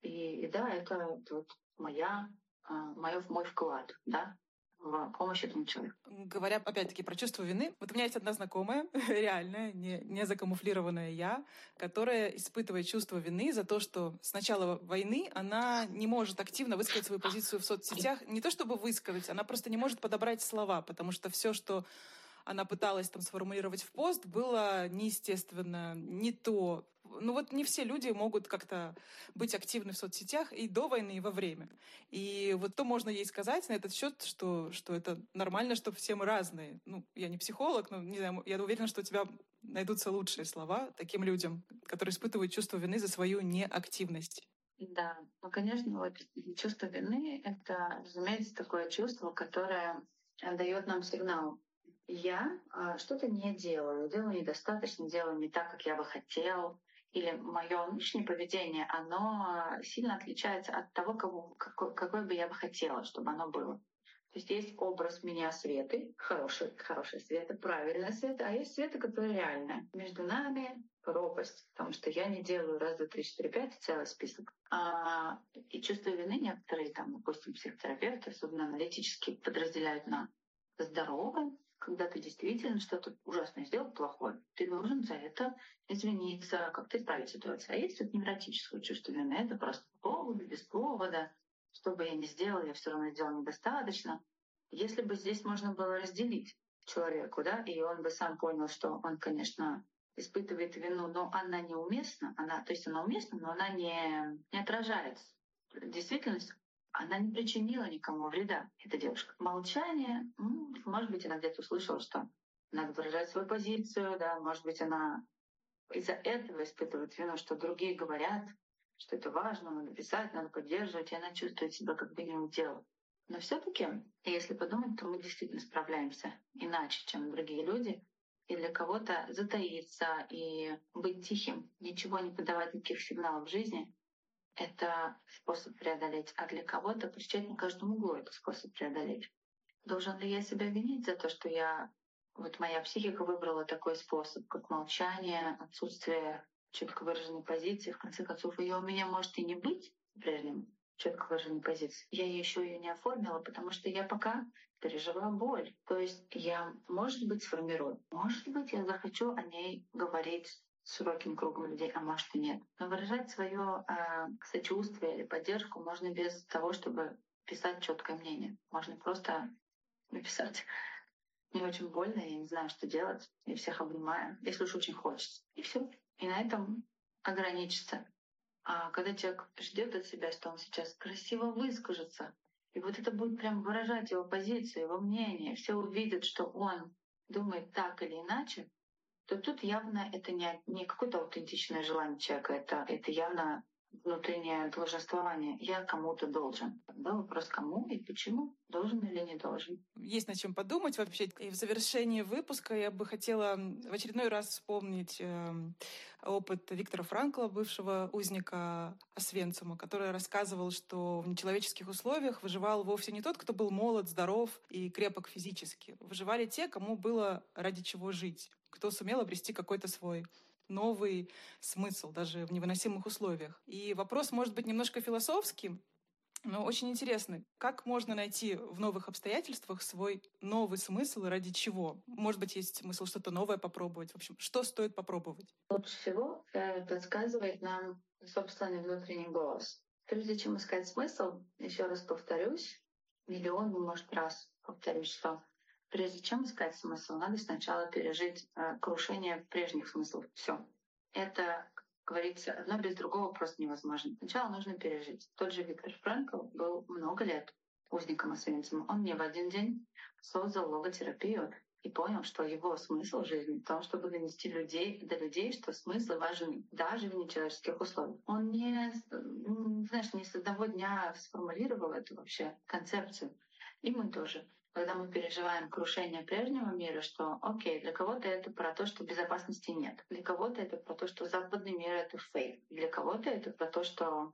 И, и да, это, вот моя, а, моё, мой вклад, да, в этому человеку. Говоря опять-таки про чувство вины, вот у меня есть одна знакомая, реальная, не, не закамуфлированная я, которая испытывает чувство вины за то, что с начала войны она не может активно высказать свою позицию в соцсетях. Не то чтобы высказать, она просто не может подобрать слова, потому что все, что она пыталась там сформулировать в пост, было неестественно, не то. Ну вот не все люди могут как-то быть активны в соцсетях и до войны, и во время. И вот то можно ей сказать на этот счет, что, что это нормально, что все мы разные. Ну, я не психолог, но не знаю, я уверена, что у тебя найдутся лучшие слова таким людям, которые испытывают чувство вины за свою неактивность. Да, ну, конечно, вот чувство вины — это, разумеется, такое чувство, которое дает нам сигнал я э, что-то не делаю, делаю недостаточно, делаю не так, как я бы хотел, или мое внешнее поведение, оно сильно отличается от того, кого, какой, какой бы я бы хотела, чтобы оно было. То есть есть образ меня Светы, хороший, хороший Света, правильная Света, а есть Света, которая реальная. Между нами пропасть, потому что я не делаю раз, два, три, четыре, пять, целый список. А, и чувство вины некоторые, там, допустим, психотерапевты, особенно аналитически, подразделяют на здоровое когда ты действительно что-то ужасное сделал плохое, ты должен за это извиниться, как-то исправить ситуацию. А если это невротическое чувство вины, это просто повод, без повода, что бы я ни сделал, я все равно сделал недостаточно. Если бы здесь можно было разделить человеку, да, и он бы сам понял, что он, конечно, испытывает вину, но она неуместна, она, то есть она уместна, но она не, не отражает действительность, она не причинила никому вреда, эта девушка. Молчание, ну, может быть, она где-то услышала, что надо выражать свою позицию, да, может быть, она из-за этого испытывает вину, что другие говорят, что это важно, надо писать, надо поддерживать, и она чувствует себя как бы не дело. Но все таки если подумать, то мы действительно справляемся иначе, чем другие люди. И для кого-то затаиться и быть тихим, ничего не подавать никаких сигналов в жизни, это способ преодолеть, а для кого-то кричать на каждом углу — это способ преодолеть. Должен ли я себя винить за то, что я вот моя психика выбрала такой способ, как молчание, отсутствие четко выраженной позиции. В конце концов, ее у меня может и не быть прежним четко выраженной позиции. Я еще ее не оформила, потому что я пока пережила боль. То есть я, может быть, сформирую. Может быть, я захочу о ней говорить широким кругом людей, а может и нет. Но выражать свое э, сочувствие или поддержку можно без того, чтобы писать четкое мнение. Можно просто написать мне очень больно, я не знаю, что делать, я всех обнимаю, если уж очень хочется. И все. И на этом ограничиться. А когда человек ждет от себя, что он сейчас красиво выскажется, и вот это будет прям выражать его позицию, его мнение, все увидят, что он думает так или иначе, то тут явно это не, не какое-то аутентичное желание человека, это, это явно внутреннее долженствование. Я кому-то должен. Да, вопрос кому и почему, должен или не должен. Есть над чем подумать вообще. И в завершении выпуска я бы хотела в очередной раз вспомнить э, опыт Виктора Франкла, бывшего узника Освенцима, который рассказывал, что в нечеловеческих условиях выживал вовсе не тот, кто был молод, здоров и крепок физически. Выживали те, кому было ради чего жить кто сумел обрести какой-то свой новый смысл даже в невыносимых условиях. И вопрос может быть немножко философским, но очень интересный. Как можно найти в новых обстоятельствах свой новый смысл и ради чего? Может быть, есть смысл что-то новое попробовать? В общем, что стоит попробовать? Лучше всего э, подсказывает нам собственный внутренний голос. Прежде чем искать смысл, еще раз повторюсь, миллион, может, раз повторюсь, что Прежде чем искать смысл, надо сначала пережить э, крушение прежних смыслов. Все. Это, говорится, одно без другого просто невозможно. Сначала нужно пережить. Тот же Виктор Франкл был много лет узником Освенцима. Он не в один день создал логотерапию и понял, что его смысл жизни в том, чтобы донести людей, до людей, что смысл важен даже в нечеловеческих условиях. Он не, знаешь, не с одного дня сформулировал эту вообще концепцию. И мы тоже когда мы переживаем крушение прежнего мира, что, окей, для кого-то это про то, что безопасности нет, для кого-то это про то, что западный мир — это фейк, для кого-то это про то, что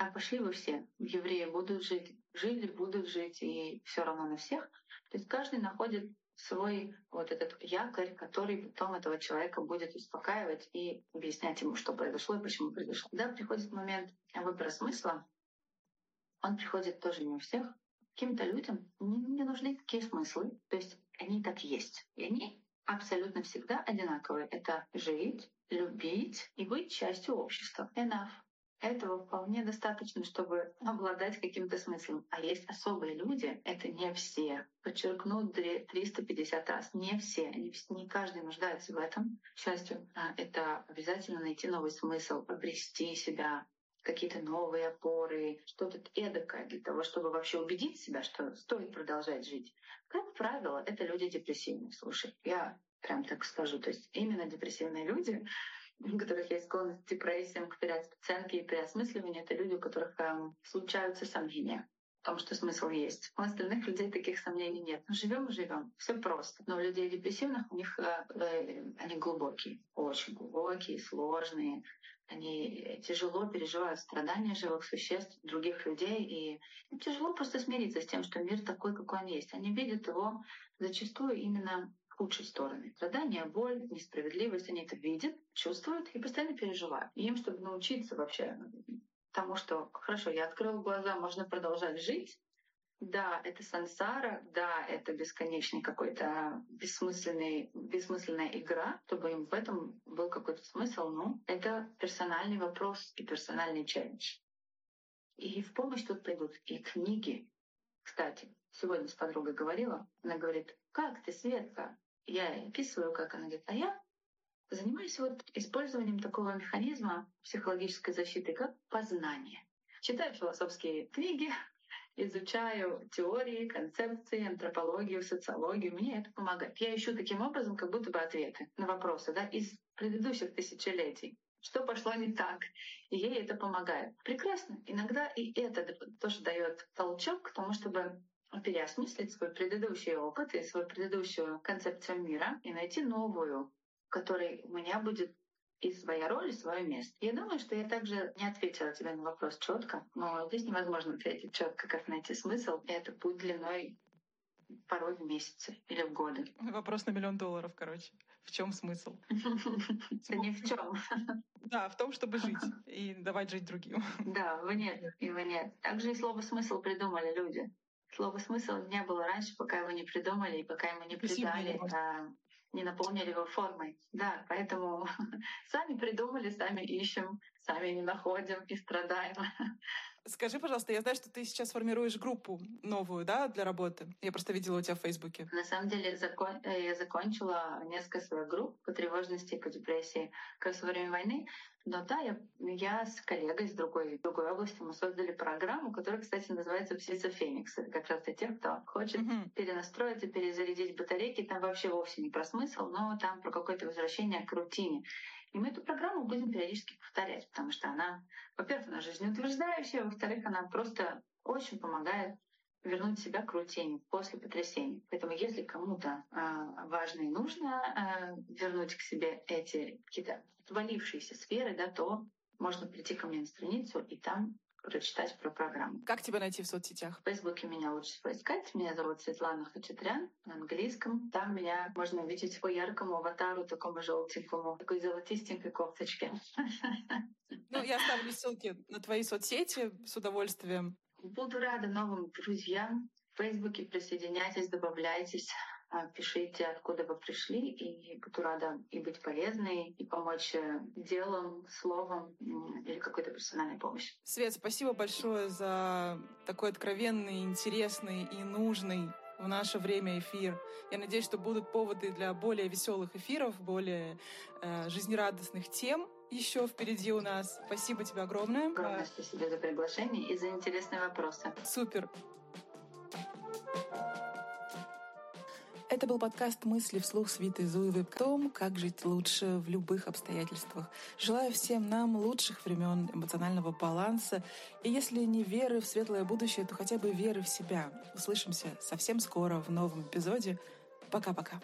а пошли вы все, евреи будут жить, жили, будут жить, и все равно на всех. То есть каждый находит свой вот этот якорь, который потом этого человека будет успокаивать и объяснять ему, что произошло и почему произошло. Когда приходит момент выбора смысла, он приходит тоже не у всех, Каким-то людям не, не нужны такие смыслы, то есть они так есть. И они абсолютно всегда одинаковые. Это жить, любить и быть частью общества. Enough. Этого вполне достаточно, чтобы обладать каким-то смыслом. А есть особые люди, это не все. Подчеркну 350 раз, не все. Не, не каждый нуждается в этом. К счастью, а, это обязательно найти новый смысл, обрести себя, какие-то новые опоры, что-то эдакое для того, чтобы вообще убедить себя, что стоит продолжать жить. Как правило, это люди депрессивные. Слушай, я прям так скажу. То есть именно депрессивные люди у которых есть склонность к депрессиям, к переоценке и переосмысливанию, это люди, у которых эм, случаются сомнения том, что смысл есть. У остальных людей таких сомнений нет. Ну, живем живем. Все просто. Но у людей депрессивных у них э, э, они глубокие, очень глубокие, сложные. Они тяжело переживают страдания живых существ, других людей, и им тяжело просто смириться с тем, что мир такой, какой он есть. Они видят его зачастую именно худшие стороны. Страдания, боль, несправедливость, они это видят, чувствуют и постоянно переживают. И им, чтобы научиться вообще тому, что хорошо, я открыл глаза, можно продолжать жить, да, это сансара, да, это бесконечный какой-то бессмысленный, бессмысленная игра, чтобы им в этом был какой-то смысл, ну, это персональный вопрос и персональный челлендж. И в помощь тут придут и книги. Кстати, сегодня с подругой говорила, она говорит, как ты, Светка, я описываю, как она говорит, а я занимаюсь вот использованием такого механизма психологической защиты, как познание. Читаю философские книги, изучаю теории, концепции, антропологию, социологию. Мне это помогает. Я ищу таким образом как будто бы ответы на вопросы да, из предыдущих тысячелетий. Что пошло не так? И ей это помогает. Прекрасно. Иногда и это тоже дает толчок к тому, чтобы переосмыслить свой предыдущий опыт и свою предыдущую концепцию мира и найти новую, которой у меня будет и своя роль, и свое место. Я думаю, что я также не ответила тебе на вопрос четко, но здесь невозможно ответить четко, как найти смысл. И это путь длиной порой в месяцы или в годы. Вопрос на миллион долларов, короче. В чем смысл? Да ни в чем. Да, в том, чтобы жить и давать жить другим. Да, в нет, и в нет. Также и слово смысл придумали люди. Слово смысл не было раньше, пока его не придумали и пока ему не придали, не наполнили его формой. Да, поэтому сами придумали, сами ищем, сами не находим и страдаем. Скажи, пожалуйста, я знаю, что ты сейчас формируешь группу новую, да, для работы. Я просто видела у тебя в Фейсбуке. На самом деле закон... Э, я закончила несколько своих групп по тревожности и по депрессии как раз во время войны. Но да, я, я с коллегой из другой, другой области мы создали программу, которая, кстати, называется «Птица Феникс». Это как раз для тех, кто хочет mm-hmm. перенастроиться, перезарядить батарейки. Там вообще вовсе не про смысл, но там про какое-то возвращение к рутине. И мы эту программу будем периодически повторять, потому что она, во-первых, она жизнеутверждающая, во-вторых, она просто очень помогает вернуть себя к рутине после потрясений. Поэтому если кому-то э, важно и нужно э, вернуть к себе эти какие-то отвалившиеся сферы, да, то можно прийти ко мне на страницу и там прочитать про программу. Как тебя найти в соцсетях? В Фейсбуке меня лучше всего искать. Меня зовут Светлана Хачатрян на английском. Там меня можно увидеть по яркому аватару, такому желтенькому, такой золотистенькой кофточке. Ну, я оставлю ссылки на твои соцсети с удовольствием. Буду рада новым друзьям. В Фейсбуке присоединяйтесь, добавляйтесь. А, пишите, откуда вы пришли, и буду рада и быть полезной, и помочь э, делом, словом или какой-то персональной помощью. Свет, спасибо большое за такой откровенный, интересный и нужный в наше время эфир. Я надеюсь, что будут поводы для более веселых эфиров, более э, жизнерадостных тем еще впереди у нас. Спасибо тебе огромное. Огромное спасибо за приглашение и за интересные вопросы. Супер. Это был подкаст «Мысли вслух» с Витой Зуевой о том, как жить лучше в любых обстоятельствах. Желаю всем нам лучших времен эмоционального баланса. И если не веры в светлое будущее, то хотя бы веры в себя. Услышимся совсем скоро в новом эпизоде. Пока-пока.